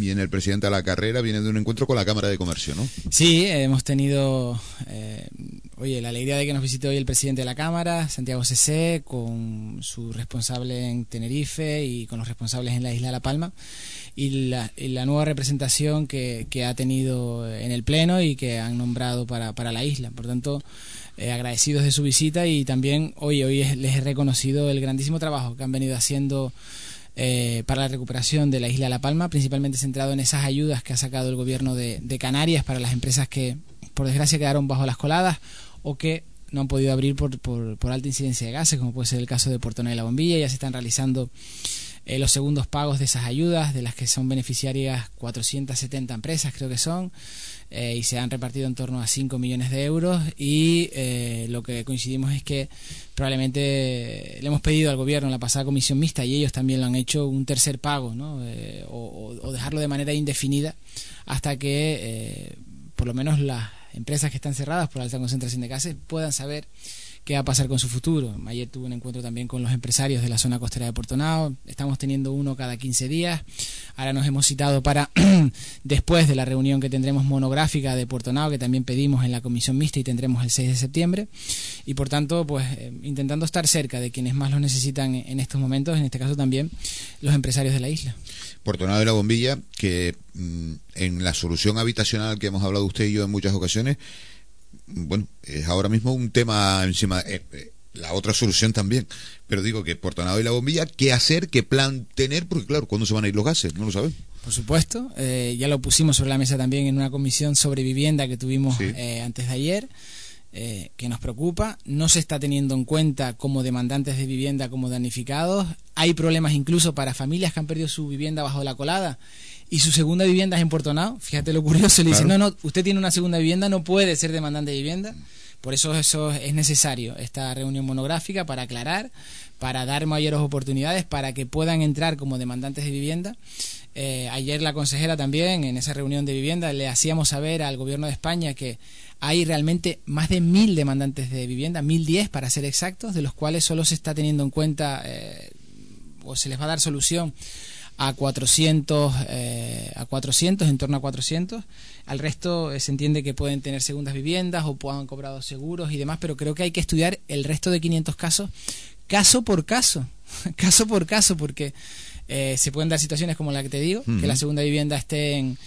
viene el presidente a la carrera, viene de un encuentro con la Cámara de Comercio, ¿no? Sí, hemos tenido, eh, oye, la alegría de que nos visite hoy el presidente de la Cámara, Santiago CC, con su responsable en Tenerife y con los responsables en la isla de La Palma, y la, nueva representación que, ha tenido en el Pleno y que han nombrado para, la isla. Por tanto, eh, agradecidos de su visita y también hoy, hoy les he reconocido el grandísimo trabajo que han venido haciendo eh, para la recuperación de la isla de La Palma, principalmente centrado en esas ayudas que ha sacado el gobierno de, Canarias para las empresas que, por desgracia, quedaron bajo las coladas o que no han podido abrir por, por, alta incidencia de gases, como puede ser el caso de Puerto de la Bombilla. Ya se están realizando eh, los segundos pagos de esas ayudas, de las que son beneficiarias 470 empresas, creo que son. Eh, y se han repartido en torno a 5 millones de euros y eh, lo que coincidimos es que probablemente le hemos pedido al gobierno en la pasada comisión mixta y ellos también lo han hecho un tercer pago ¿no? Eh, o, o, dejarlo de manera indefinida hasta que por lo menos las empresas que están cerradas por alta concentración de gases puedan saber qué va a pasar con su futuro. Ayer tuve un encuentro también con los empresarios de la zona costera de Puerto Nao. Estamos teniendo uno cada 15 días. Ahora nos hemos citado para después de la reunión que tendremos monográfica de Puerto Nao, que también pedimos en la comisión mixta y tendremos el 6 de septiembre. Y por tanto, pues eh, intentando estar cerca de quienes más lo necesitan en estos momentos, en este caso también los empresarios de la isla. Puerto Nao de la Bombilla, que mm, en la solución habitacional que hemos hablado usted y yo en muchas ocasiones, bueno, es ahora mismo un tema encima. Eh, eh, la otra solución también. Pero digo que por Tonado y la bombilla, ¿qué hacer? ¿Qué plan tener? Porque claro, ¿cuándo se van a ir los gases? No lo sabemos. Por supuesto, eh, ya lo pusimos sobre la mesa también en una comisión sobre vivienda que tuvimos antes de ayer, que nos preocupa. No se está teniendo en cuenta como demandantes de vivienda, como damnificados. Hay problemas incluso para familias que han perdido su vivienda bajo la colada y su segunda vivienda es en Puerto Nao. Fíjate lo curioso, le dice, no, no, usted tiene una segunda vivienda, no puede ser demandante de vivienda. Por eso eso es necesario, esta reunión monográfica para aclarar, para dar mayores oportunidades, para que puedan entrar como demandantes de vivienda. Eh, ayer la consejera también, en esa reunión de vivienda, le hacíamos saber al gobierno de España que hay realmente más de mil demandantes de vivienda, mil diez para ser exactos, de los cuales solo se está teniendo en cuenta eh, o se les va a dar solución a 400, eh, a 400, en torno a 400. Al resto eh, se entiende que pueden tener segundas viviendas o puedan cobrado seguros y demás, pero creo que hay que estudiar el resto de 500 casos, caso por caso, caso por caso, porque eh, se pueden dar situaciones como la que te digo, que la segunda vivienda esté en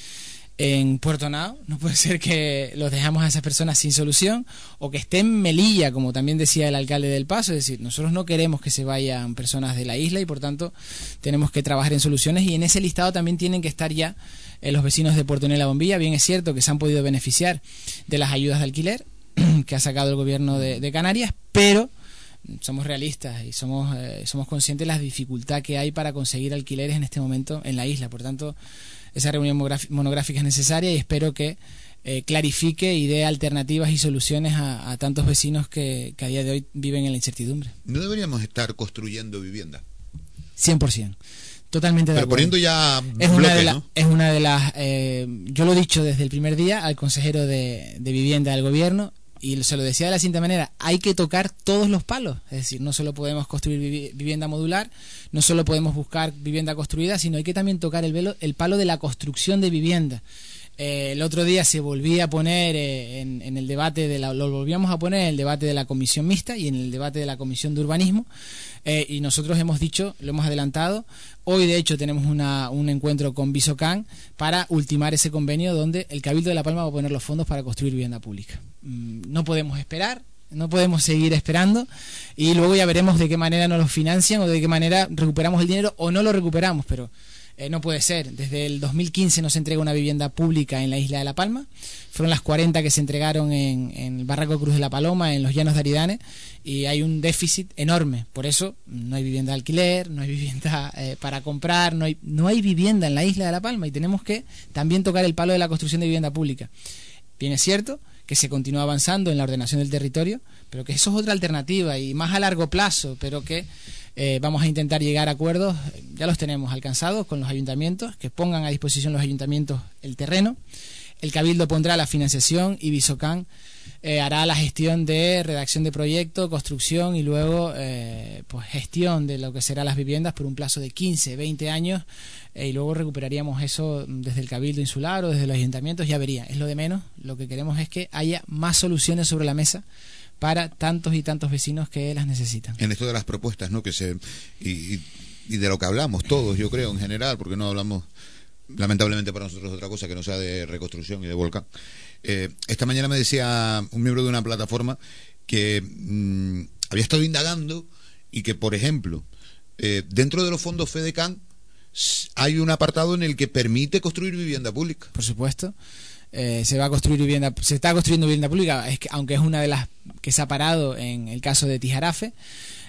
en Puerto Nao. No puede ser que los dejamos a esas personas sin solución o que estén en Melilla, como también decía el alcalde del Paso. Es decir, nosotros no queremos que se vayan personas de la isla y por tanto tenemos que trabajar en soluciones y en ese listado también tienen que estar ya eh, los vecinos de Puerto la Bombilla. Bien es cierto que se han podido beneficiar de las ayudas de alquiler que ha sacado el gobierno de, Canarias, pero somos realistas y somos, eh, somos conscientes de la dificultad que hay para conseguir alquileres en este momento en la isla. Por tanto, esa reunión monográfica es necesaria y espero que eh, clarifique y dé alternativas y soluciones a, tantos vecinos que, a día de hoy viven en la incertidumbre. ¿No deberíamos estar construyendo vivienda? 100%. Totalmente de Pero poniendo ya es una de Es una de las... Eh, yo lo he dicho desde el primer día al consejero de, de vivienda del gobierno y se lo decía de la siguiente manera, hay que tocar todos los palos, es decir, no solo podemos construir vivienda modular, no solo podemos buscar vivienda construida, sino hay que también tocar el, velo, el palo de la construcción de vivienda. Eh, el otro día se volvía a poner eh, en, el debate de la, lo volvíamos a poner en el debate de la comisión mixta y en el debate de la comisión de urbanismo eh, y nosotros hemos dicho, lo hemos adelantado, hoy de hecho tenemos una, un encuentro con Visocan para ultimar ese convenio donde el Cabildo de La Palma va a poner los fondos para construir vivienda pública. Mm, no podemos esperar, no podemos seguir esperando y luego ya veremos de qué manera nos lo financian o de qué manera recuperamos el dinero o no lo recuperamos, pero eh, no puede ser. Desde el 2015 no se entrega una vivienda pública en la isla de La Palma. Fueron las 40 que se entregaron en, el Barraco Cruz de la Paloma, en los Llanos de Aridane, y hay un déficit enorme. Por eso no hay vivienda de alquiler, no hay vivienda eh, para comprar, no hay, no hay vivienda en la isla de La Palma y tenemos que también tocar el palo de la construcción de vivienda pública. Bien es cierto que se continúa avanzando en la ordenación del territorio, pero que eso es otra alternativa y más a largo plazo, pero que eh, vamos a intentar llegar a acuerdos, ya los tenemos alcanzados con los ayuntamientos, que pongan a disposición los ayuntamientos el terreno. El Cabildo pondrá la financiación y Visocan eh, hará la gestión de redacción de proyecto, construcción y luego eh, pues gestión de lo que serán las viviendas por un plazo de 15, 20 años eh, y luego recuperaríamos eso desde el Cabildo Insular o desde los ayuntamientos, ya vería, es lo de menos, lo que queremos es que haya más soluciones sobre la mesa para tantos y tantos vecinos que las necesitan. En esto de las propuestas, ¿no? Que se y de lo que hablamos todos, yo creo, en general, porque no hablamos lamentablemente para nosotros otra cosa que no sea de reconstrucción y de volcán. Eh, esta mañana me decía un miembro de una plataforma que mm, había estado indagando y que, por ejemplo, eh, dentro de los fondos FEDECAN hay un apartado en el que permite construir vivienda pública. Por supuesto. Eh, se va a construir vivienda, se está construyendo vivienda pública, es que, aunque es una de las que se ha parado en el caso de Tijarafe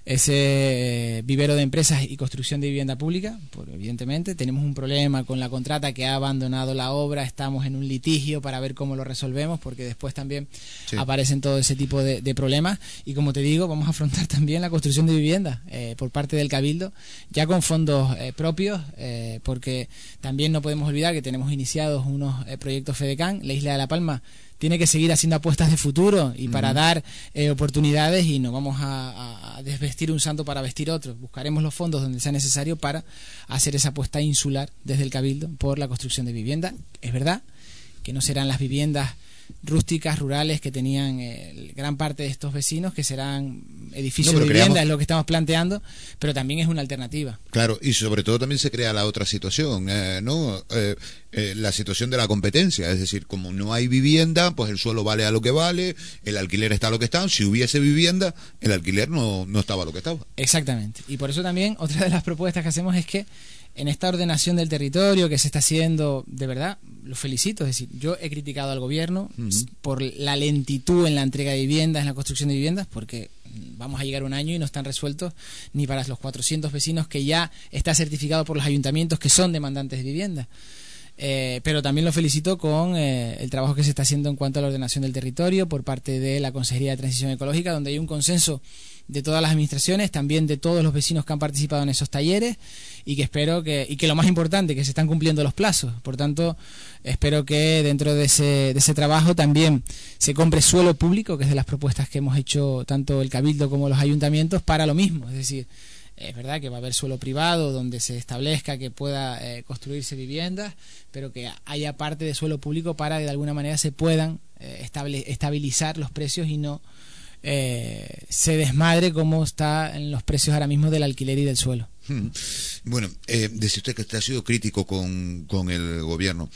ese vivero de empresas y construcción de vivienda pública, pues evidentemente tenemos un problema con la contrata que ha abandonado la obra, estamos en un litigio para ver cómo lo resolvemos, porque después también aparecen todo ese tipo de, problemas. Y como te digo, vamos a afrontar también la construcción de vivienda eh, por parte del Cabildo, ya con fondos eh, propios, eh, porque también no podemos olvidar que tenemos iniciados unos proyectos FEDECAN, la isla de La Palma tiene que seguir haciendo apuestas de futuro y para dar eh, oportunidades y no vamos a, desvestir un santo para vestir otro. Buscaremos los fondos donde sea necesario para hacer esa apuesta insular desde el Cabildo por la construcción de vivienda. Es verdad que no serán las viviendas rústicas, rurales que tenían eh, gran parte de estos vecinos, que serán edificios de vivienda, es lo que estamos planteando, pero también es una alternativa. Claro, y sobre todo también se crea la otra situación, eh, ¿no? Eh, la situación de la competencia, es decir, como no hay vivienda, pues el suelo vale a lo que vale, el alquiler está a lo que está, si hubiese vivienda, el alquiler no, no estaba a lo que estaba. Exactamente, y por eso también otra de las propuestas que hacemos es que en esta ordenación del territorio que se está haciendo, de verdad, lo felicito. Es decir, yo he criticado al gobierno por la lentitud en la entrega de viviendas, en la construcción de viviendas, porque vamos a llegar un año y no están resueltos ni para los 400 vecinos que ya está certificado por los ayuntamientos que son demandantes de vivienda. Eh, pero también lo felicito con eh, el trabajo que se está haciendo en cuanto a la ordenación del territorio por parte de la Consejería de Transición Ecológica, donde hay un consenso de todas las administraciones, también de todos los vecinos que han participado en esos talleres y que espero que, y que lo más importante, que se están cumpliendo los plazos. Por tanto, espero que dentro de ese, de ese trabajo también se compre suelo público, que es de las propuestas que hemos hecho tanto el Cabildo como los ayuntamientos, para lo mismo. Es decir, es verdad que va a haber suelo privado donde se establezca que pueda eh, construirse viviendas, pero que haya parte de suelo público para que de alguna manera se puedan eh, estabilizar los precios y no eh, se desmadre como está en los precios ahora mismo del alquiler y del suelo. Hmm. Bueno, eh, dice usted que usted ha sido crítico con, con el gobierno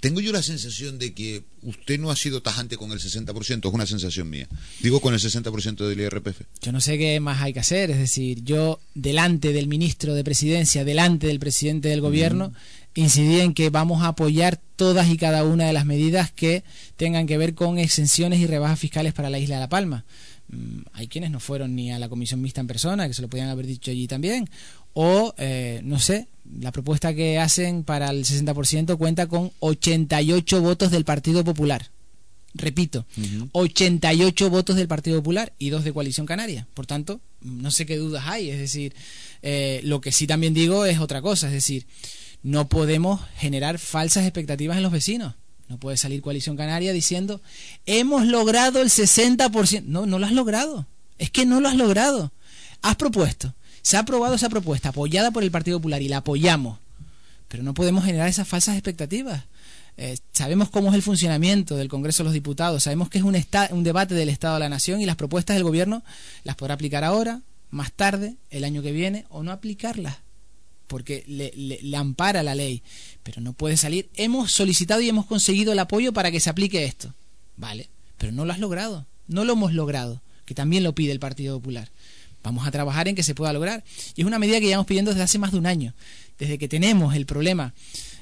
tengo yo la sensación de que usted no ha sido tajante con el 60%, es una sensación mía. Digo con el 60% del IRPF. Yo no sé qué más hay que hacer, es decir, yo delante del ministro de Presidencia, delante del presidente del gobierno, incidí en que vamos a apoyar todas y cada una de las medidas que tengan que ver con exenciones y rebajas fiscales para la isla de La Palma. Mm, hay quienes no fueron ni a la comisión mixta en persona, que se lo podían haber dicho allí también, o eh, no sé, la propuesta que hacen para el 60% cuenta con 88 votos del Partido Popular. Repito, 88 votos del Partido Popular y dos de Coalición Canaria. Por tanto, no sé qué dudas hay. Es decir, eh, lo que sí también digo es otra cosa. Es decir, no podemos generar falsas expectativas en los vecinos. No puede salir Coalición Canaria diciendo, hemos logrado el 60%. No, no lo has logrado. Es que no lo has logrado. Has propuesto se ha aprobado esa propuesta apoyada por el Partido Popular y la apoyamos, pero no podemos generar esas falsas expectativas. Eh, sabemos cómo es el funcionamiento del Congreso de los Diputados, sabemos que es un, un debate del Estado de la Nación y las propuestas del Gobierno las podrá aplicar ahora, más tarde, el año que viene, o no aplicarlas, porque le, ampara la ley, pero no puede salir. Hemos solicitado y hemos conseguido el apoyo para que se aplique esto. Vale, pero no lo has logrado, no lo hemos logrado, que también lo pide el Partido Popular. Vamos a trabajar en que se pueda lograr. Y es una medida que llevamos pidiendo desde hace más de un año. Desde que tenemos el problema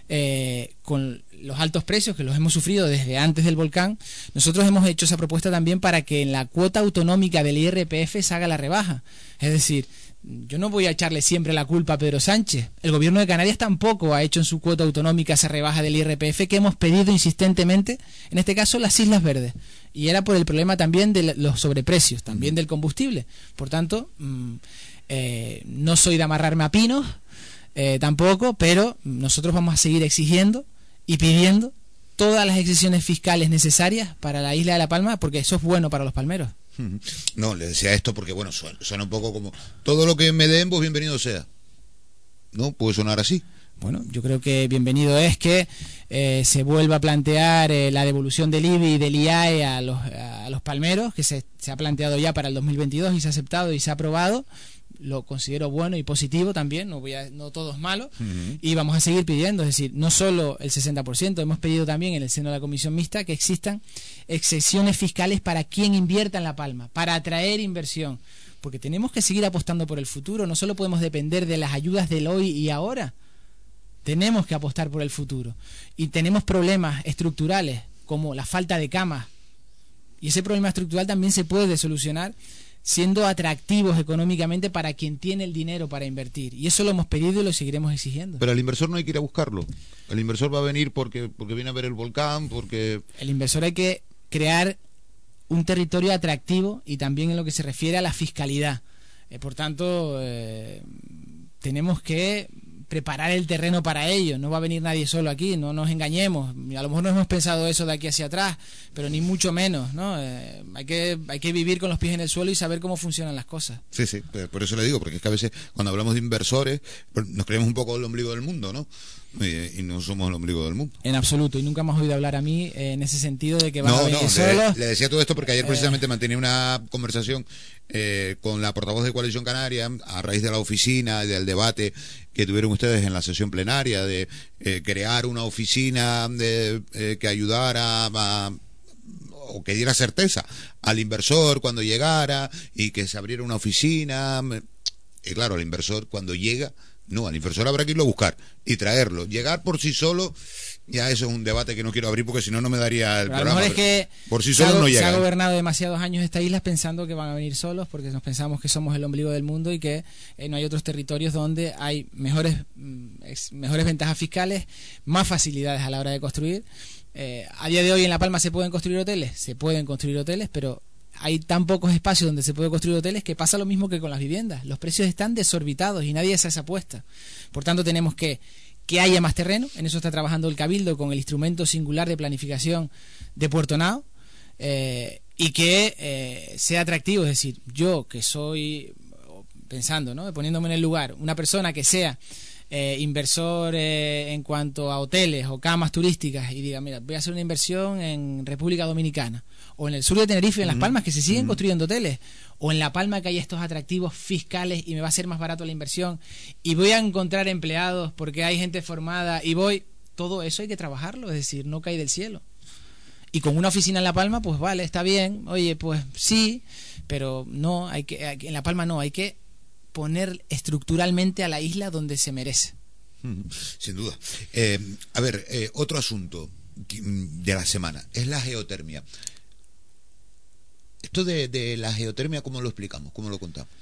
eh, con los altos precios que los hemos sufrido desde antes del volcán, nosotros hemos hecho esa propuesta también para que en la cuota autonómica del IRPF se haga la rebaja. Es decir, yo no voy a echarle siempre la culpa a Pedro Sánchez. El gobierno de Canarias tampoco ha hecho en su cuota autonómica esa rebaja del IRPF que hemos pedido insistentemente, en este caso las Islas Verdes. Y era por el problema también de los sobreprecios, también del combustible. Por tanto, mm, eh, no soy de amarrarme a pinos, eh, tampoco, pero nosotros vamos a seguir exigiendo y pidiendo todas las excepciones fiscales necesarias para la isla de La Palma, porque eso es bueno para los palmeros. No, le decía esto porque, bueno, suena, un poco como todo lo que me den, pues bienvenido sea. ¿No? Puede sonar así. Bueno, yo creo que bienvenido es que eh, se vuelva a plantear eh, la devolución del IBI y del IAE a los, a los palmeros, que se, se ha planteado ya para el 2022 y se ha aceptado y se ha aprobado lo considero bueno y positivo también, no, voy a, no todo es malo, y vamos a seguir pidiendo, es decir, no solo el 60%, hemos pedido también en el seno de la Comisión Mixta que existan excepciones fiscales para quien invierta en La Palma, para atraer inversión, porque tenemos que seguir apostando por el futuro, no solo podemos depender de las ayudas del hoy y ahora, tenemos que apostar por el futuro, y tenemos problemas estructurales como la falta de camas, y ese problema estructural también se puede solucionar siendo atractivos económicamente para quien tiene el dinero para invertir. Y eso lo hemos pedido y lo seguiremos exigiendo. Pero el inversor no hay que ir a buscarlo. El inversor va a venir porque, porque viene a ver el volcán, porque... El inversor hay que crear un territorio atractivo y también en lo que se refiere a la fiscalidad. Eh, por tanto, eh, tenemos que preparar el terreno para ello. No va a venir nadie solo aquí, no nos engañemos. A lo mejor no hemos pensado eso de aquí hacia atrás, pero ni mucho menos, ¿no? Eh, hay, que, hay que vivir con los pies en el suelo y saber cómo funcionan las cosas. Sí, sí, por eso le digo, porque es que a veces cuando hablamos de inversores pues, nos creemos un poco el ombligo del mundo, ¿no? Y, no somos el ombligo del mundo. En absoluto, y nunca me has oído hablar a mí eh, en ese sentido de que van a venir no, solos. Le, decía todo esto porque ayer eh. precisamente mantenía una conversación eh, con la portavoz de Coalición Canaria a raíz de la oficina, del debate que tuvieron ustedes en la sesión plenaria de crear una oficina de, que ayudara a, o que diera certeza al inversor cuando llegara y que se abriera una oficina. Y claro, el inversor cuando llega no, al inversor habrá que irlo a buscar y traerlo. Llegar por sí solo, ya eso es un debate que no quiero abrir porque si no, no me daría el programa. es que por sí solo no llega. Se ha gobernado demasiados años esta isla pensando que van a venir solos porque nos pensamos que somos el ombligo del mundo y que eh, no hay otros territorios donde hay mejores, mm, mejores ventajas fiscales, más facilidades a la hora de construir. Eh, a día de hoy en La Palma se pueden construir hoteles, se pueden construir hoteles, pero hay tan pocos espacios donde se puede construir hoteles que pasa lo mismo que con las viviendas. Los precios están desorbitados y nadie hace esa apuesta. Por tanto, tenemos que que haya más terreno. En eso está trabajando el Cabildo con el instrumento singular de planificación de Puerto Nao. Eh, y que eh, sea atractivo. Es decir, yo que soy, pensando, ¿no? poniéndome en el lugar, una persona que sea eh, inversor en cuanto a hoteles o camas turísticas y diga, mira, voy a hacer una inversión en República Dominicana o en el sur de Tenerife, en Las Palmas, que se siguen construyendo hoteles, o en La Palma que hay estos atractivos fiscales y me va a ser más barato la inversión, y voy a encontrar empleados porque hay gente formada y voy, todo eso hay que trabajarlo, es decir, no cae del cielo. Y con una oficina en La Palma, pues vale, está bien, oye, pues sí, pero no, hay que, en La Palma no, hay que poner estructuralmente a la isla donde se merece. Sin duda. Eh, a ver, eh, otro asunto de la semana es la geotermia. Esto de, la geotermia, ¿cómo lo explicamos? ¿Cómo lo contamos?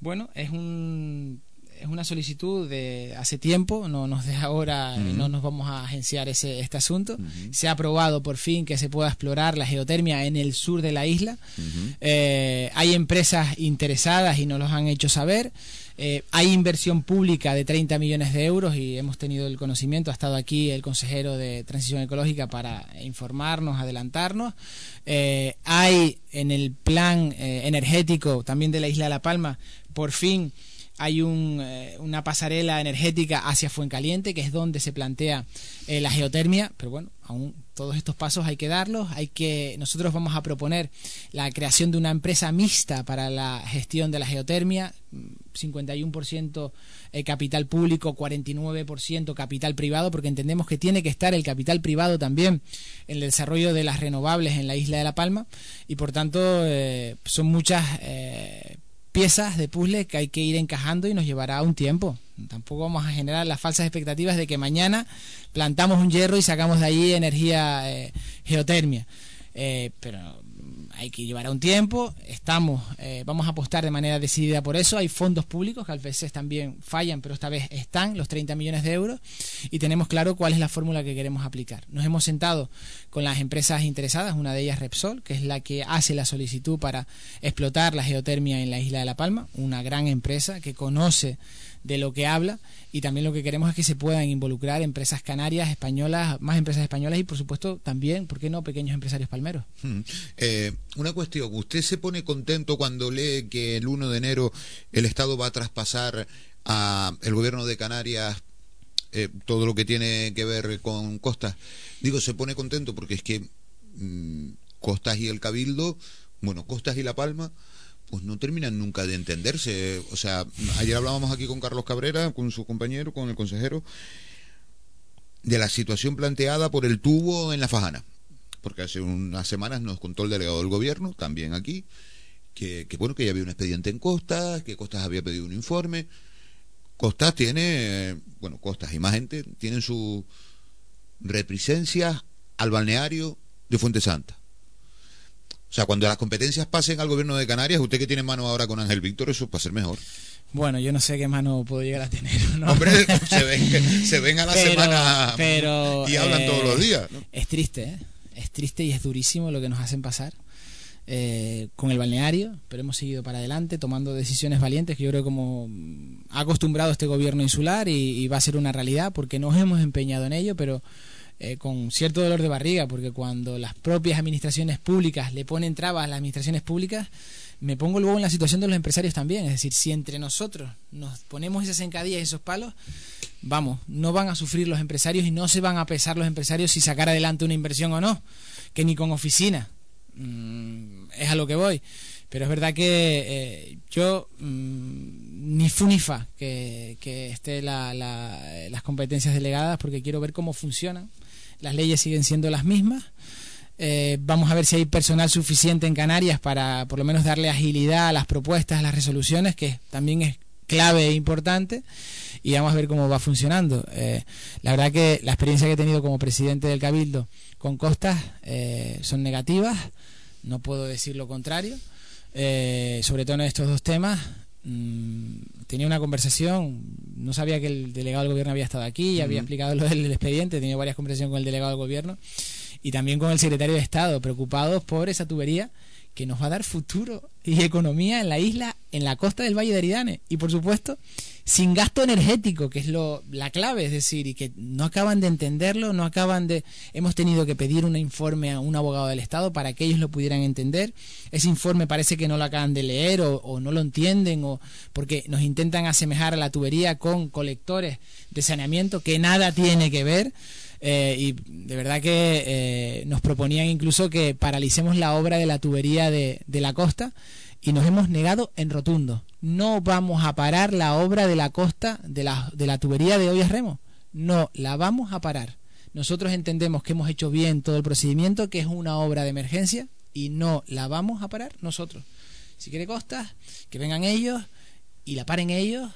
Bueno, es un es una solicitud de hace tiempo, no nos deja ahora, no nos vamos a agenciar ese, este asunto. Se ha aprobado por fin que se pueda explorar la geotermia en el sur de la isla. Eh, hay empresas interesadas y nos los han hecho saber. Eh, hay inversión pública de 30 millones de euros y hemos tenido el conocimiento, ha estado aquí el consejero de Transición Ecológica para informarnos, adelantarnos. Eh, hay en el plan eh, energético también de la isla de La Palma, por fin hay una pasarela energética hacia Fuencaliente, que es donde se plantea la geotermia, pero bueno, aún todos estos pasos hay que darlos, hay que nosotros vamos a proponer la creación de una empresa mixta para la gestión de la geotermia, 51% eh, capital público, 49% capital privado, porque entendemos que tiene que estar el capital privado también en el desarrollo de las renovables en la isla de La Palma y por tanto eh, son muchas eh, piezas de puzzle que hay que ir encajando y nos llevará un tiempo. Tampoco vamos a generar las falsas expectativas de que mañana plantamos un hierro y sacamos de ahí energía eh, geotermia. Eh, pero hay que llevar a un tiempo, estamos, eh, vamos a apostar de manera decidida por eso, hay fondos públicos que a veces también fallan, pero esta vez están los 30 millones de euros. Y tenemos claro cuál es la fórmula que queremos aplicar. Nos hemos sentado con las empresas interesadas, una de ellas Repsol, que es la que hace la solicitud para explotar la geotermia en la isla de La Palma, una gran empresa que conoce de lo que habla y también lo que queremos es que se puedan involucrar empresas canarias, españolas, más empresas españolas y por supuesto también, ¿por qué no?, pequeños empresarios palmeros. Hmm. Eh, una cuestión, ¿usted se pone contento cuando lee que el 1 de enero el Estado va a traspasar a el gobierno de Canarias eh, todo lo que tiene que ver con Costas? Digo, se pone contento porque es que mm, Costas y el Cabildo, bueno, Costas y La Palma, pues no terminan nunca de entenderse. O sea, ayer hablábamos aquí con Carlos Cabrera, con su compañero, con el consejero, de la situación planteada por el tubo en la Fajana. Porque hace unas semanas nos contó el delegado del gobierno, también aquí, que, bueno, que ya había un expediente en Costas, que Costas había pedido un informe. Costas tiene, bueno, Costas y más gente tienen su represencia al balneario de Fuente Santa o sea, cuando las competencias pasen al gobierno de Canarias, usted que tiene mano ahora con Ángel Víctor, eso va a ser mejor. Bueno, yo no sé qué mano puedo llegar a tener. ¿no? Hombre, se ven, se ven a la semana y hablan todos los días. Es triste, ¿eh? es triste y es durísimo lo que nos hacen pasar. Eh, con el balneario, pero hemos seguido para adelante tomando decisiones valientes que yo creo que como ha acostumbrado este gobierno insular y va a ser una realidad porque nos hemos empeñado en ello, pero eh, con cierto dolor de barriga, porque cuando las propias administraciones públicas le ponen trabas a las administraciones públicas, me pongo luego en la situación de los empresarios también. Es decir, si entre nosotros nos ponemos esas encadillas y esos palos, vamos, no van a sufrir los empresarios y no se van a pesar los empresarios si sacar adelante una inversión o no, que ni con oficina. Mm, es a lo que voy. Pero es verdad que eh, yo mm, ni fu ni fa que, que esté las competencias delegadas porque quiero ver cómo funcionan las leyes siguen siendo las mismas. Eh, vamos a ver si hay personal suficiente en Canarias para por lo menos darle agilidad a las propuestas, a las resoluciones, que también es clave e importante, y vamos a ver cómo va funcionando. Eh, la verdad que la experiencia que he tenido como presidente del Cabildo con Costas eh, son negativas, no puedo decir lo contrario, sobre todo en estos dos temas. Mm, tenía una conversación, no sabía que el delegado del gobierno había estado aquí, y había explicado lo del expediente, tenía varias conversaciones con el delegado del gobierno y también con el secretario de Estado, preocupados por esa tubería que nos va a dar futuro y economía en la isla, en la costa del Valle de Aridane. Y por supuesto, sin gasto energético, que es lo, la clave, es decir, y que no acaban de entenderlo, no acaban de... Hemos tenido que pedir un informe a un abogado del Estado para que ellos lo pudieran entender. Ese informe parece que no lo acaban de leer o, o no lo entienden, o porque nos intentan asemejar a la tubería con colectores de saneamiento que nada tiene que ver. Eh, y de verdad que eh, nos proponían incluso que paralicemos la obra de la tubería de, de la costa y nos hemos negado en rotundo. No vamos a parar la obra de la costa de la, de la tubería de Ollas Remo. No, la vamos a parar. Nosotros entendemos que hemos hecho bien todo el procedimiento, que es una obra de emergencia y no la vamos a parar nosotros. Si quiere costas, que vengan ellos y la paren ellos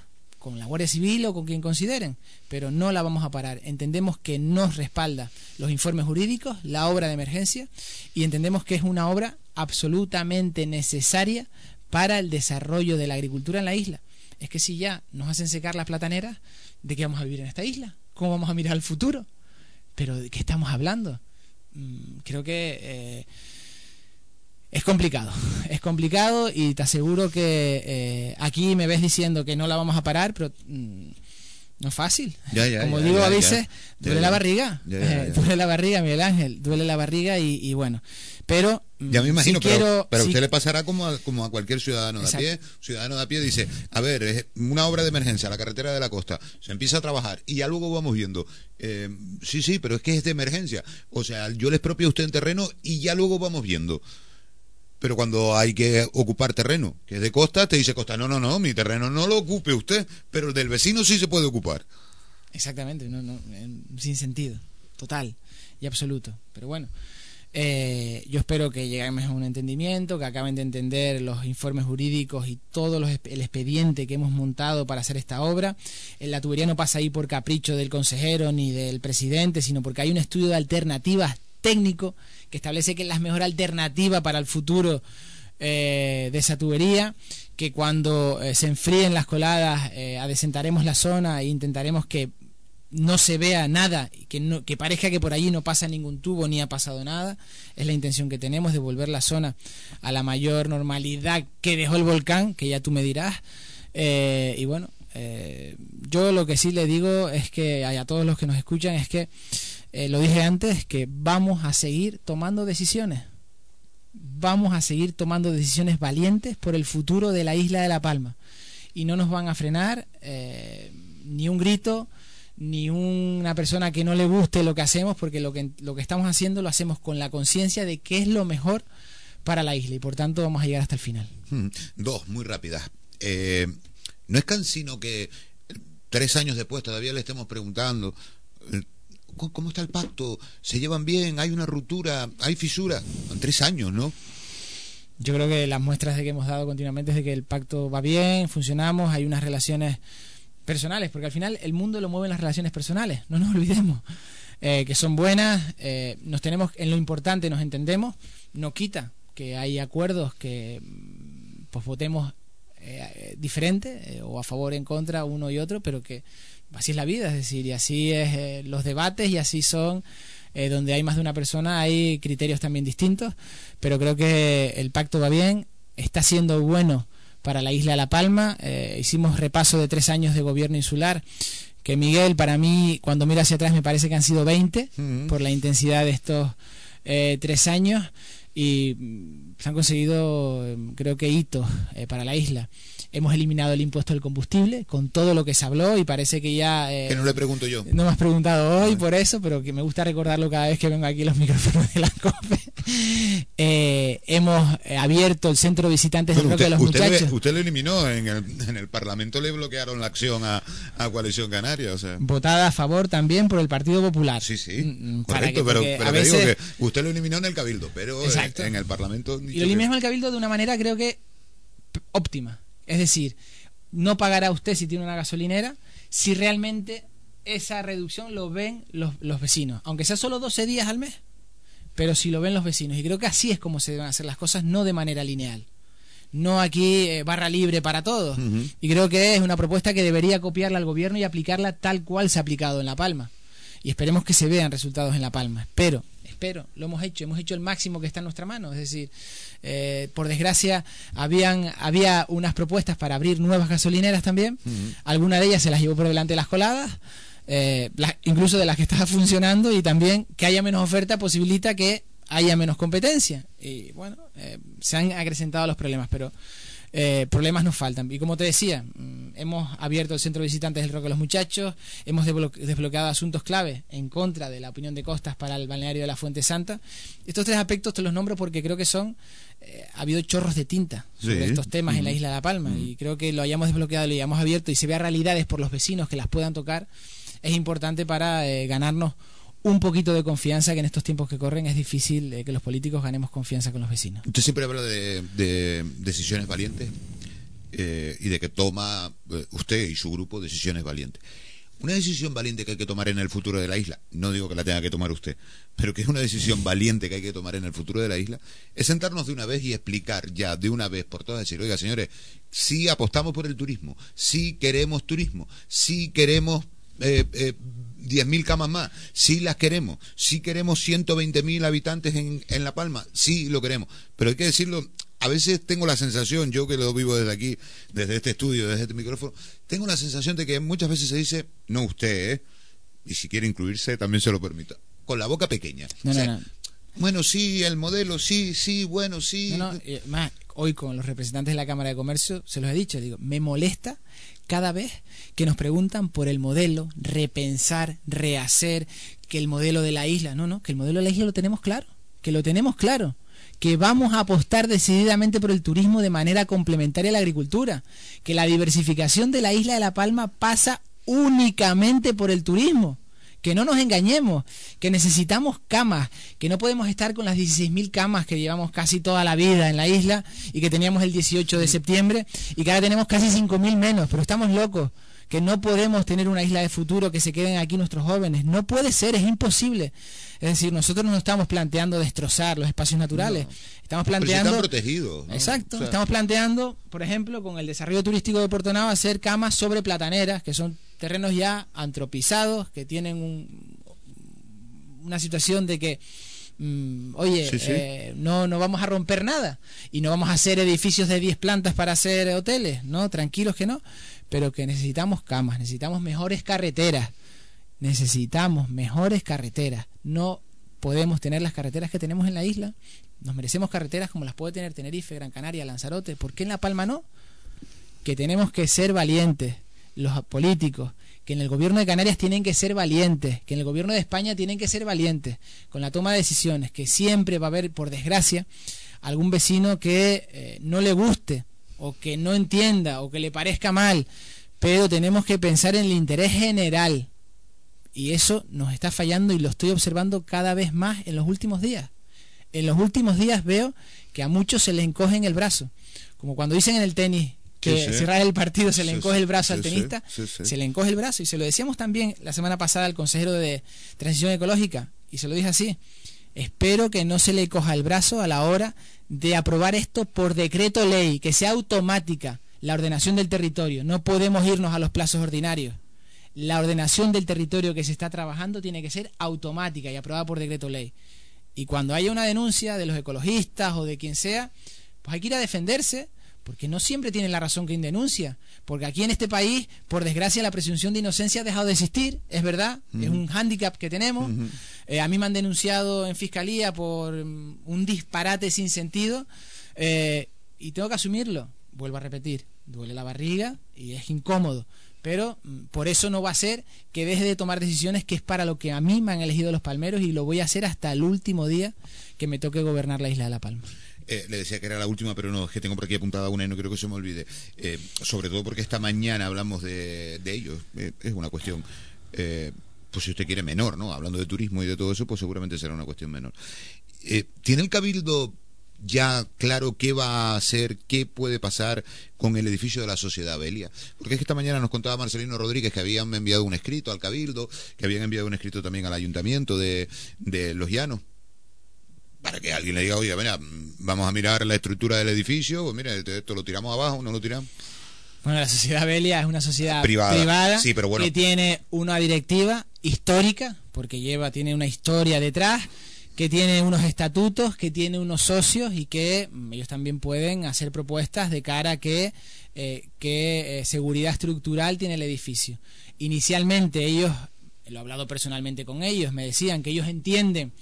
con la Guardia Civil o con quien consideren, pero no la vamos a parar. Entendemos que nos respalda los informes jurídicos, la obra de emergencia, y entendemos que es una obra absolutamente necesaria para el desarrollo de la agricultura en la isla. Es que si ya nos hacen secar las plataneras, ¿de qué vamos a vivir en esta isla? ¿Cómo vamos a mirar al futuro? ¿Pero de qué estamos hablando? Mm, creo que eh, es complicado, es complicado y te aseguro que eh, aquí me ves diciendo que no la vamos a parar, pero mm, no es fácil. Como digo a veces, duele la barriga, duele la barriga, Miguel Ángel, duele la barriga y, bueno, pero... Mm, ya me imagino, pero, a usted le pasará como a, como a cualquier ciudadano de a pie. Ciudadano de a pie dice, a ver, es una obra de emergencia, la carretera de la costa, se empieza a trabajar y ya luego vamos viendo. Eh, sí, sí, pero es que es de emergencia. O sea, yo les propio a usted en terreno y ya luego vamos viendo pero cuando hay que ocupar terreno, que es de costa, te dice costa, no, no, no, mi terreno no lo ocupe usted, pero el del vecino sí se puede ocupar. Exactamente, no, no, sin sentido, total y absoluto. Pero bueno, eh, yo espero que lleguemos a un entendimiento, que acaben de entender los informes jurídicos y todo el expediente que hemos montado para hacer esta obra. La tubería no pasa ahí por capricho del consejero ni del presidente, sino porque hay un estudio de alternativas técnico que establece que es la mejor alternativa para el futuro eh, de esa tubería, que cuando eh, se enfríen las coladas eh, la zona e intentaremos que no se vea nada, que, no, que parezca que por allí no pasa ningún tubo ni ha pasado nada. Es la intención que tenemos de volver la zona a la mayor normalidad que dejó el volcán, que ya tú me dirás. y bueno, Eh, yo lo que sí le digo es que a todos los que nos escuchan es que, eh, lo dije antes, que vamos a seguir tomando decisiones. Vamos a seguir tomando decisiones valientes por el futuro de la isla de La Palma. Y no nos van a frenar eh, ni un grito, ni una persona que no le guste lo que hacemos, porque lo que, estamos haciendo lo hacemos con la conciencia de que es lo mejor para la isla y por tanto vamos a llegar hasta el final. Hmm. Dos, muy rápidas. Eh, no es cansino que tres años después todavía le estemos preguntando ¿cómo está el pacto? ¿Se llevan bien? ¿Hay una ruptura? ¿Hay fisura? En tres años, ¿no? Yo creo que las muestras de que hemos dado continuamente es de que el pacto va bien, funcionamos, hay unas relaciones personales, porque al final el mundo lo mueven las relaciones personales, no nos olvidemos, eh, que son buenas, eh, nos tenemos en lo importante, nos entendemos, no quita que hay acuerdos que pues votemos eh, diferente o a favor en contra uno y otro, pero que así es la vida, es decir, y así es los debates y así son donde hay más de una persona, hay criterios también distintos, pero creo que el pacto va bien, está siendo bueno para la isla de La Palma. Eh, hicimos repaso de tres años de gobierno insular, que Miguel, para mí, cuando miro hacia atrás, me parece que han sido 20 por la intensidad de estos eh, tres años y mm, se han conseguido, creo que, hitos eh, para la isla. Hemos eliminado el impuesto del combustible con todo lo que se habló y parece que ya... que no le pregunto yo. No me has preguntado hoy por eso, pero que me gusta recordarlo cada vez que vengo aquí los micrófonos de la COPE. Eh, hemos eh, abierto el centro de visitantes del Roque de los usted Muchachos. usted lo eliminó, en el, en el Parlamento le bloquearon la acción a, a Coalición Canaria. O sea. Votada a favor también por el Partido Popular. Sí, sí, mm, mm, correcto, pero, pero digo que usted lo eliminó en el Cabildo, pero eh, en el Parlamento... Y lo eliminó en el Cabildo de una manera creo que óptima. Es decir, no pagará usted si tiene una gasolinera si realmente esa reducción lo ven los, los vecinos, aunque sea solo 12 días al mes pero si lo ven los vecinos. Y creo que así es como se deben hacer las cosas, no de manera lineal. No aquí eh, barra libre para todos. Y creo que es una propuesta que debería copiarla al gobierno y aplicarla tal cual se ha aplicado en La Palma. Y esperemos que se vean resultados en La Palma. Espero, espero, lo hemos hecho, hemos hecho el máximo que está en nuestra mano. Es decir, eh, por desgracia, habían, había unas propuestas para abrir nuevas gasolineras también. Alguna de ellas se las llevó por delante de las coladas eh, incluso de las que está funcionando y también que haya menos oferta posibilita que haya menos competencia. Y bueno, eh, se han acrecentado los problemas, pero eh, problemas nos faltan. Y como te decía, mm, hemos abierto el centro de visitantes del Roque de los Muchachos, hemos desbloqueado asuntos clave en contra de la opinión de costas para el balneario de la Fuente Santa. Estos tres aspectos te los nombro porque creo que son. Eh, ha habido chorros de tinta sobre estos temas en la isla de La Palma y creo que lo hayamos desbloqueado, lo hayamos abierto y se vea realidades por los vecinos que las puedan tocar es importante para eh, ganarnos un poquito de confianza, que en estos tiempos que corren es difícil eh, que los políticos ganemos confianza con los vecinos. Usted siempre habla de, decisiones valientes eh, y de que toma usted y su grupo decisiones valientes. Una decisión valiente que hay que tomar en el futuro de la isla, no digo que la tenga que tomar usted, pero que es una decisión valiente que hay que tomar en el futuro de la isla, es sentarnos de una vez y explicar ya de una vez por todas, decir, oiga señores, si apostamos por el turismo, si queremos turismo, si queremos eh, eh, 10.000 camas más, sí las queremos, sí queremos 120.000 habitantes en, en La Palma, sí lo queremos, pero hay que decirlo, a veces tengo la sensación, yo que lo vivo desde aquí, desde este estudio, desde este micrófono, tengo la sensación de que muchas veces se dice, no usted, ¿eh? y si quiere incluirse también se lo permita, con la boca pequeña. Bueno, sí, el modelo, sí, sí, bueno, sí. más, hoy con los representantes de la Cámara de Comercio se los he dicho, digo, me molesta cada vez que nos preguntan por el modelo, repensar, rehacer, que el modelo de la isla, no, no, que el modelo de la isla lo tenemos claro, que lo tenemos claro, que vamos a apostar decididamente por el turismo de manera complementaria a la agricultura, que la diversificación de la isla de La Palma pasa únicamente por el turismo que no nos engañemos, que necesitamos camas, que no podemos estar con las 16.000 camas que llevamos casi toda la vida en la isla y que teníamos el 18 de septiembre y que ahora tenemos casi 5.000 menos, pero estamos locos que no podemos tener una isla de futuro, que se queden aquí nuestros jóvenes. No puede ser, es imposible. Es decir, nosotros no estamos planteando destrozar los espacios naturales. Estamos planteando. están protegidos. Exacto. Estamos planteando, por ejemplo, con el desarrollo turístico de Puerto Nava, hacer camas sobre plataneras, que son terrenos ya antropizados, que tienen una situación de que mm, oye, eh, no, no vamos a romper nada y no vamos a hacer edificios de 10 plantas para hacer hoteles, ¿no? Tranquilos que no, pero que necesitamos camas, necesitamos mejores carreteras, necesitamos mejores carreteras. No podemos tener las carreteras que tenemos en la isla. Nos merecemos carreteras como las puede tener Tenerife, Gran Canaria, Lanzarote. ¿Por qué en La Palma no? Que tenemos que ser valientes, los políticos, que en el gobierno de Canarias tienen que ser valientes, que en el gobierno de España tienen que ser valientes con la toma de decisiones, que siempre va a haber, por desgracia, algún vecino que eh, no le guste o que no entienda o que le parezca mal, pero tenemos que pensar en el interés general. Y eso nos está fallando y lo estoy observando cada vez más en los últimos días. En los últimos días veo que a muchos se les encoge en el brazo. Como cuando dicen en el tenis, que cerrar el partido se le encoge el brazo al tenista, se le encoge el brazo. Y se lo decíamos también la semana pasada al consejero de Transición Ecológica, y se lo dije así. Espero que no se le coja el brazo a la hora de aprobar esto por decreto ley, que sea automática la ordenación del territorio. No podemos irnos a los plazos ordinarios. La ordenación del territorio que se está trabajando tiene que ser automática y aprobada por decreto ley. Y cuando haya una denuncia de los ecologistas o de quien sea, pues hay que ir a defenderse porque no siempre tienen la razón quien denuncia, porque aquí en este país, por desgracia, la presunción de inocencia ha dejado de existir, es verdad, es un hándicap que tenemos. Eh, a mí me han denunciado en fiscalía por mm, un disparate sin sentido eh, y tengo que asumirlo. Vuelvo a repetir, duele la barriga y es incómodo, pero mm, por eso no va a ser que deje de tomar decisiones que es para lo que a mí me han elegido los palmeros y lo voy a hacer hasta el último día que me toque gobernar la isla de La Palma. Eh, le decía que era la última, pero no, es que tengo por aquí apuntada una y no quiero que se me olvide. Eh, sobre todo porque esta mañana hablamos de, de ellos. Eh, es una cuestión, pues si usted quiere, menor, ¿no? Hablando de turismo y de todo eso, pues seguramente será una cuestión menor. ¿Tiene el Cabildo ya claro qué va a hacer, qué puede pasar con el edificio de la Sociedad Belia. Porque es que esta mañana nos contaba Marcelino Rodríguez que habían enviado un escrito al Cabildo, que habían enviado un escrito también al Ayuntamiento de, de Los Llanos, para que alguien le diga, oye, mira, vamos a mirar la estructura del edificio, pues mira, esto lo tiramos abajo, no lo tiramos. Bueno, la sociedad Belia es una sociedad privada, que tiene una directiva histórica, porque lleva, tiene una historia detrás, que tiene unos estatutos, que tiene unos socios y que mm, ellos también pueden hacer propuestas de cara a que, eh, qué eh, seguridad estructural tiene el edificio. Inicialmente ellos, lo he hablado personalmente con ellos, me decían que ellos entienden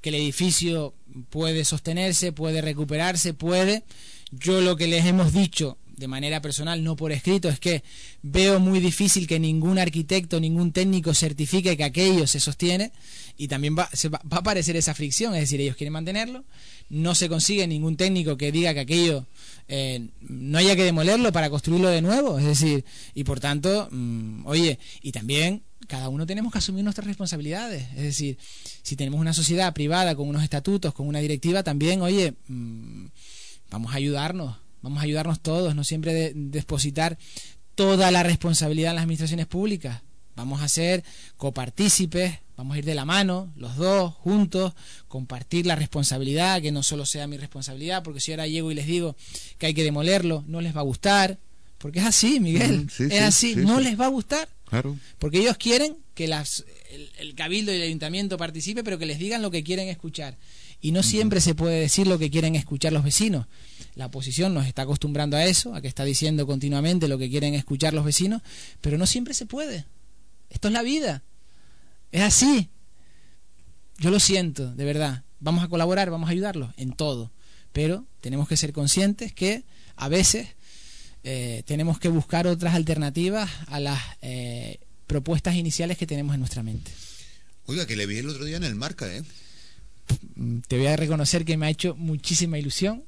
que el edificio puede sostenerse, puede recuperarse, puede. Yo lo que les hemos dicho de manera personal, no por escrito, es que veo muy difícil que ningún arquitecto, ningún técnico certifique que aquello se sostiene y también va, va, a aparecer esa fricción, es decir, ellos quieren mantenerlo, no se consigue ningún técnico que diga que aquello eh, no haya que demolerlo para construirlo de nuevo, es decir, y por tanto, mm, oye, y también cada uno tenemos que asumir nuestras responsabilidades. Es decir, si tenemos una sociedad privada con unos estatutos, con una directiva, también, oye, mm, vamos a ayudarnos, vamos a ayudarnos todos, no siempre depositar toda la responsabilidad en las administraciones públicas. Vamos a ser copartícipes, vamos a ir de la mano, los dos, juntos, compartir la responsabilidad, que no solo sea mi responsabilidad, porque si ahora llego y les digo que hay que demolerlo, no les va a gustar, porque es así, Miguel, es así, no les va a gustar. Porque ellos quieren que las, el, cabildo y el ayuntamiento participe, pero que les digan lo que quieren escuchar. Y no siempre se puede decir lo que quieren escuchar los vecinos. La oposición nos está acostumbrando a eso, a que está diciendo continuamente lo que quieren escuchar los vecinos, pero no siempre se puede. Esto es la vida. Es así. Yo lo siento, de verdad. Vamos a colaborar, vamos a ayudarlos en todo. Pero tenemos que ser conscientes que a veces eh, tenemos que buscar otras alternativas a las eh, propuestas iniciales que tenemos en nuestra mente. Oiga, que le vi el otro día en el marca, ¿eh? Te voy a reconocer que me ha hecho muchísima ilusión.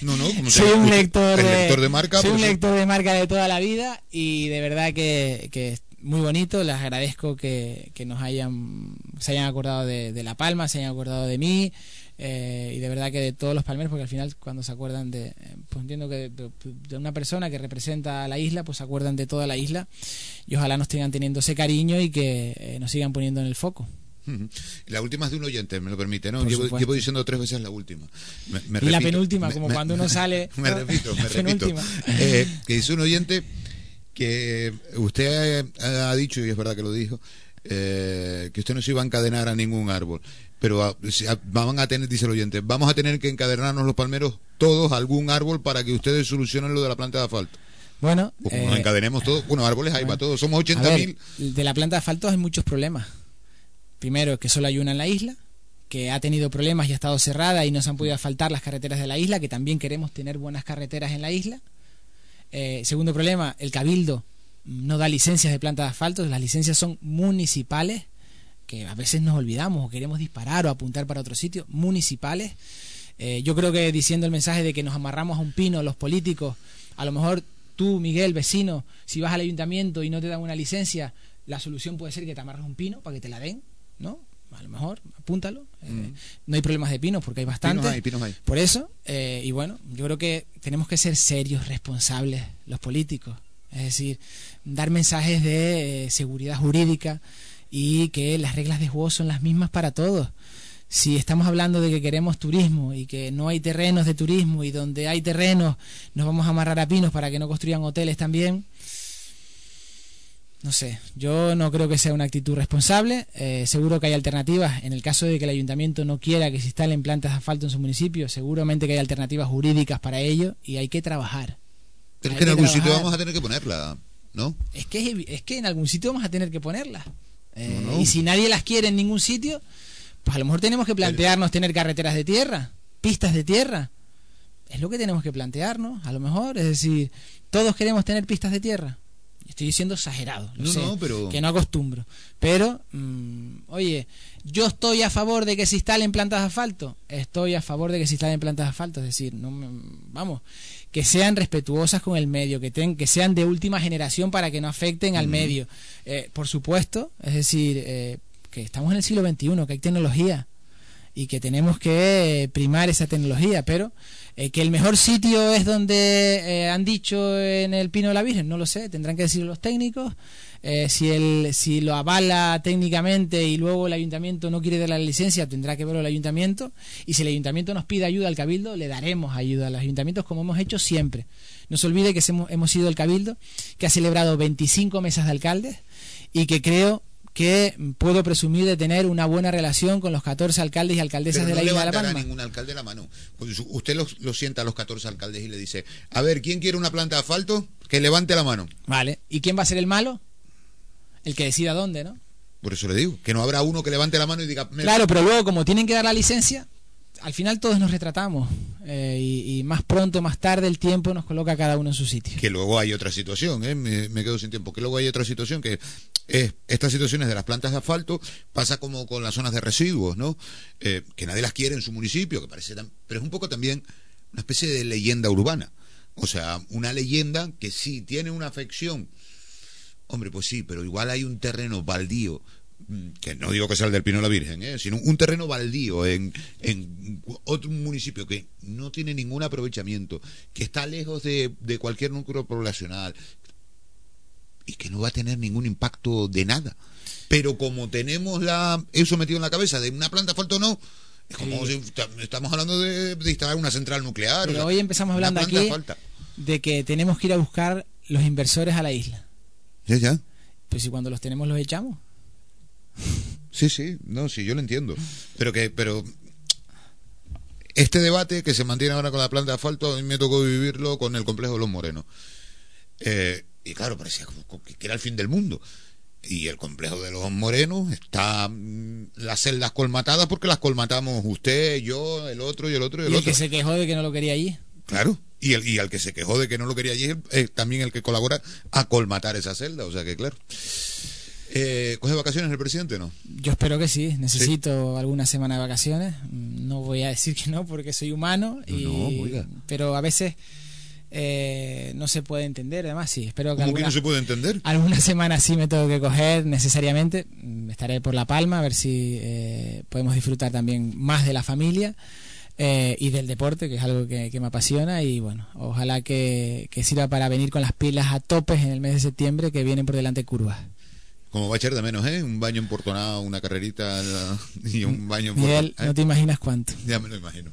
No, no, como soy un lector de, marca. Soy un lector de marca de toda la vida y de verdad que, muy bonito. Les agradezco que, que nos hayan, se hayan acordado de, de La Palma, se hayan acordado de mí. Eh, y de verdad que de todos los palmeros, porque al final cuando se acuerdan de, eh, pues entiendo que de, una persona que representa a la isla, pues se acuerdan de toda la isla y ojalá nos sigan teniendo ese cariño y que eh, nos sigan poniendo en el foco. La última es de un oyente, me lo permite, ¿no? Llevo, diciendo tres veces la última. y la penúltima, como cuando uno sale. me repito, me repito. que dice un oyente que usted ha, dicho, y es verdad que lo dijo, que usted no se iba a encadenar a ningún árbol pero van a tener, dice el oyente, vamos a tener que encadenarnos los palmeros todos a algún árbol para que ustedes solucionen lo de la planta de asfalto. Bueno, nos encadenemos todos. Bueno, árboles hay para todos. Somos 80.000. De la planta de asfalto hay muchos problemas. Primero, que solo hay una en la isla que ha tenido problemas y ha estado cerrada y no se han podido asfaltar las carreteras de la isla, que también queremos tener buenas carreteras en la isla. Eh, segundo problema, el cabildo no da licencias de planta de asfalto, las licencias son municipales, que a veces nos olvidamos o queremos disparar o apuntar para otro sitio, municipales. Eh, yo creo que diciendo el mensaje de que nos amarramos a un pino los políticos, a lo mejor tú, Miguel, vecino, si vas al ayuntamiento y no te dan una licencia, la solución puede ser que te amarres un pino para que te la den, ¿no? A lo mejor, apúntalo. Eh, no hay problemas de pinos porque hay bastantes. Por eso, eh, y bueno, yo creo que tenemos que ser serios, responsables, los políticos. Es decir, dar mensajes de eh, seguridad jurídica y que las reglas de juego son las mismas para todos. Si estamos hablando de que queremos turismo y que no hay terrenos de turismo y donde hay terrenos nos vamos a amarrar a pinos para que no construyan hoteles también, no sé, yo no creo que sea una actitud responsable. Eh, seguro que hay alternativas. En el caso de que el ayuntamiento no quiera que se instalen plantas de asfalto en su municipio, seguramente que hay alternativas jurídicas para ello y hay que trabajar. Pero es que en algún sitio vamos a tener que ponerla, ¿no? Es que, es que en algún sitio vamos a tener que ponerla. Eh, y si nadie las quiere en ningún sitio, pues a lo mejor tenemos que plantearnos tener carreteras de tierra, pistas de tierra. Es lo que tenemos que plantearnos, a lo mejor. Es decir, todos queremos tener pistas de tierra Estoy diciendo exagerado, no, pero... que no acostumbro. Pero, mm, oye, yo estoy a favor de que se instalen plantas de asfalto. Estoy a favor de que se instalen plantas de asfalto. Es decir, no vamos, que sean respetuosas con el medio, que, ten, que sean de última generación para que no afecten al medio. Eh, por supuesto, es decir, eh, que estamos en el siglo XXI, que hay tecnología y que tenemos que primar esa tecnología, pero eh, que el mejor sitio es donde eh, han dicho en el Pino de la Virgen, no lo sé, tendrán que decirlo los técnicos. Eh, si, el, si lo avala técnicamente y luego el ayuntamiento no quiere dar la licencia, tendrá que verlo el ayuntamiento. Y si el ayuntamiento nos pide ayuda al cabildo, le daremos ayuda a los ayuntamientos como hemos hecho siempre. No se olvide que hemos sido el cabildo que ha celebrado 25 mesas de alcaldes y que creo que puedo presumir de tener una buena relación con los 14 alcaldes y alcaldesas de la isla de La Palma. ningún alcalde la mano. Pues usted lo, sienta a los 14 alcaldes y le dice, a ver, ¿quién quiere una planta de asfalto? Que levante la mano. Vale. ¿Y quién va a ser el malo? El que decida dónde, ¿no? Por eso le digo, que no habrá uno que levante la mano y diga... Claro, pero luego como tienen que dar la licencia, al final todos nos retratamos eh, y, más pronto, más tarde, el tiempo nos coloca cada uno en su sitio. Que luego hay otra situación, ¿eh? me, quedo sin tiempo, que luego hay otra situación que es estas situaciones de las plantas de asfalto pasa como con las zonas de residuos, ¿no? Eh, que nadie las quiere en su municipio, que parece pero es un poco también una especie de leyenda urbana. O sea, una leyenda que sí tiene una afección. Hombre, pues sí, pero igual hay un terreno baldío que no digo que sea el del Pino de la Virgen, ¿eh? sino un terreno baldío en, en, otro municipio que no tiene ningún aprovechamiento, que está lejos de, de, cualquier núcleo poblacional y que no va a tener ningún impacto de nada. Pero como tenemos la, eso metido en la cabeza de una planta falta o no, es como si estamos hablando de, instalar una central nuclear. Pero hoy empezamos hablando aquí de que tenemos que ir a buscar los inversores a la isla. Ya, ya. Pues si cuando los tenemos los echamos. Sí, sí, no, sí, yo lo entiendo. Pero que, pero este debate que se mantiene ahora con la planta de asfalto, a mí me tocó vivirlo con el complejo de los Morenos. Eh, y claro, parecía que era el fin del mundo. Y el complejo de los Morenos está mm, las celdas colmatadas porque las colmatamos usted, yo, el otro y el otro y el, ¿Y el que se quejó de que no lo quería allí. Claro, y, el, y al que se quejó de que no lo quería allí es también el que colabora a colmatar esa celda, o sea que claro. Eh, ¿Coge vacaciones el presidente no? Yo espero que sí. Necesito alguna semana de vacaciones. No voy a decir que no porque soy humano. y, pero a veces eh, no se puede entender. Además, sí. Espero que, ¿Cómo que no se puede entender? Alguna semana sí me tengo que coger necesariamente. Estaré por La Palma a ver si eh, podemos disfrutar también más de la familia. Eh, y del deporte, que es algo que, me apasiona. Y bueno, ojalá que, que, sirva para venir con las pilas a topes en el mes de septiembre, que vienen por delante curvas. Como va a echar de menos, ¿eh? Un baño en Portonado, una carrerita y un baño en Miguel, no te imaginas cuánto. Ya me lo imagino.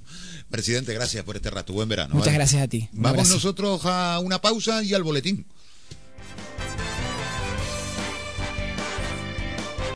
Presidente, gracias por este rato. Buen verano. Muchas gracias a ti. Vamos nosotros a una pausa y al boletín.